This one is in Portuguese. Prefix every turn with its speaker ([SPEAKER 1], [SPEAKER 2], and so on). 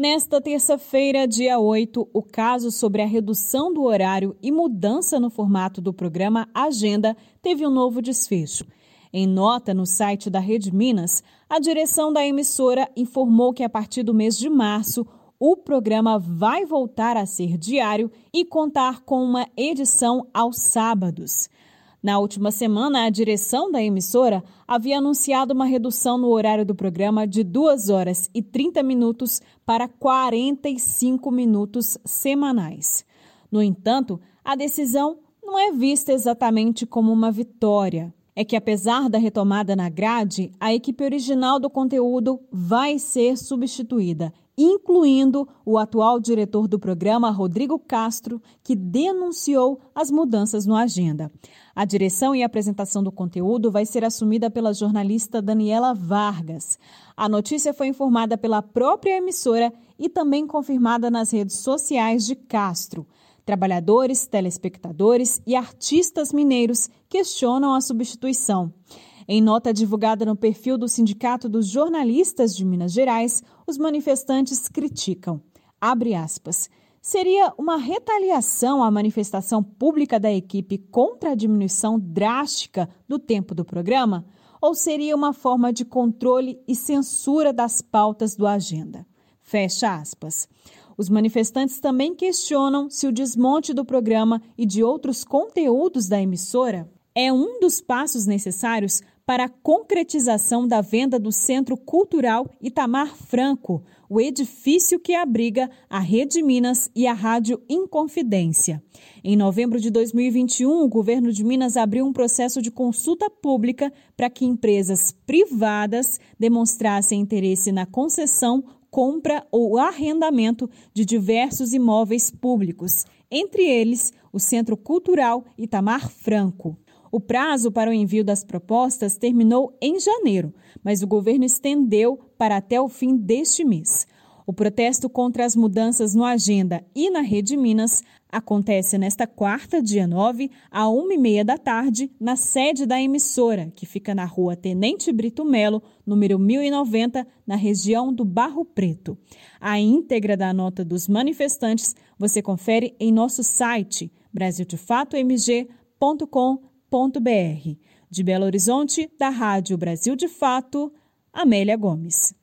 [SPEAKER 1] Nesta terça-feira, dia 8, o caso sobre a redução do horário e mudança no formato do programa Agenda teve um novo desfecho. Em nota no site da Rede Minas, a direção da emissora informou que a partir do mês de março, o programa vai voltar a ser diário e contar com uma edição aos sábados. Na última semana, a direção da emissora havia anunciado uma redução no horário do programa de 2 horas e 30 minutos para 45 minutos semanais. No entanto, a decisão não é vista exatamente como uma vitória. É que, apesar da retomada na grade, a equipe original do conteúdo vai ser substituída incluindo o atual diretor do programa, Rodrigo Castro, que denunciou as mudanças no agenda. A direção e apresentação do conteúdo vai ser assumida pela jornalista Daniela Vargas. A notícia foi informada pela própria emissora e também confirmada nas redes sociais de Castro. Trabalhadores, telespectadores e artistas mineiros questionam a substituição. Em nota divulgada no perfil do Sindicato dos Jornalistas de Minas Gerais, os manifestantes criticam. Aspas. Seria uma retaliação à manifestação pública da equipe contra a diminuição drástica do tempo do programa? Ou seria uma forma de controle e censura das pautas do agenda? Fecha aspas. Os manifestantes também questionam se o desmonte do programa e de outros conteúdos da emissora é um dos passos necessários para a concretização da venda do Centro Cultural Itamar Franco, o edifício que abriga a Rede Minas e a Rádio Inconfidência. Em novembro de 2021, o governo de Minas abriu um processo de consulta pública para que empresas privadas demonstrassem interesse na concessão, compra ou arrendamento de diversos imóveis públicos, entre eles o Centro Cultural Itamar Franco. O prazo para o envio das propostas terminou em janeiro, mas o governo estendeu para até o fim deste mês. O protesto contra as mudanças no Agenda e na Rede Minas acontece nesta quarta, dia 9, à uma e meia da tarde, na sede da emissora, que fica na rua Tenente Brito Melo, número 1090, na região do Barro Preto. A íntegra da nota dos manifestantes você confere em nosso site brasildefatomg.com.br de Belo Horizonte, da Rádio Brasil de Fato, Amélia Gomes.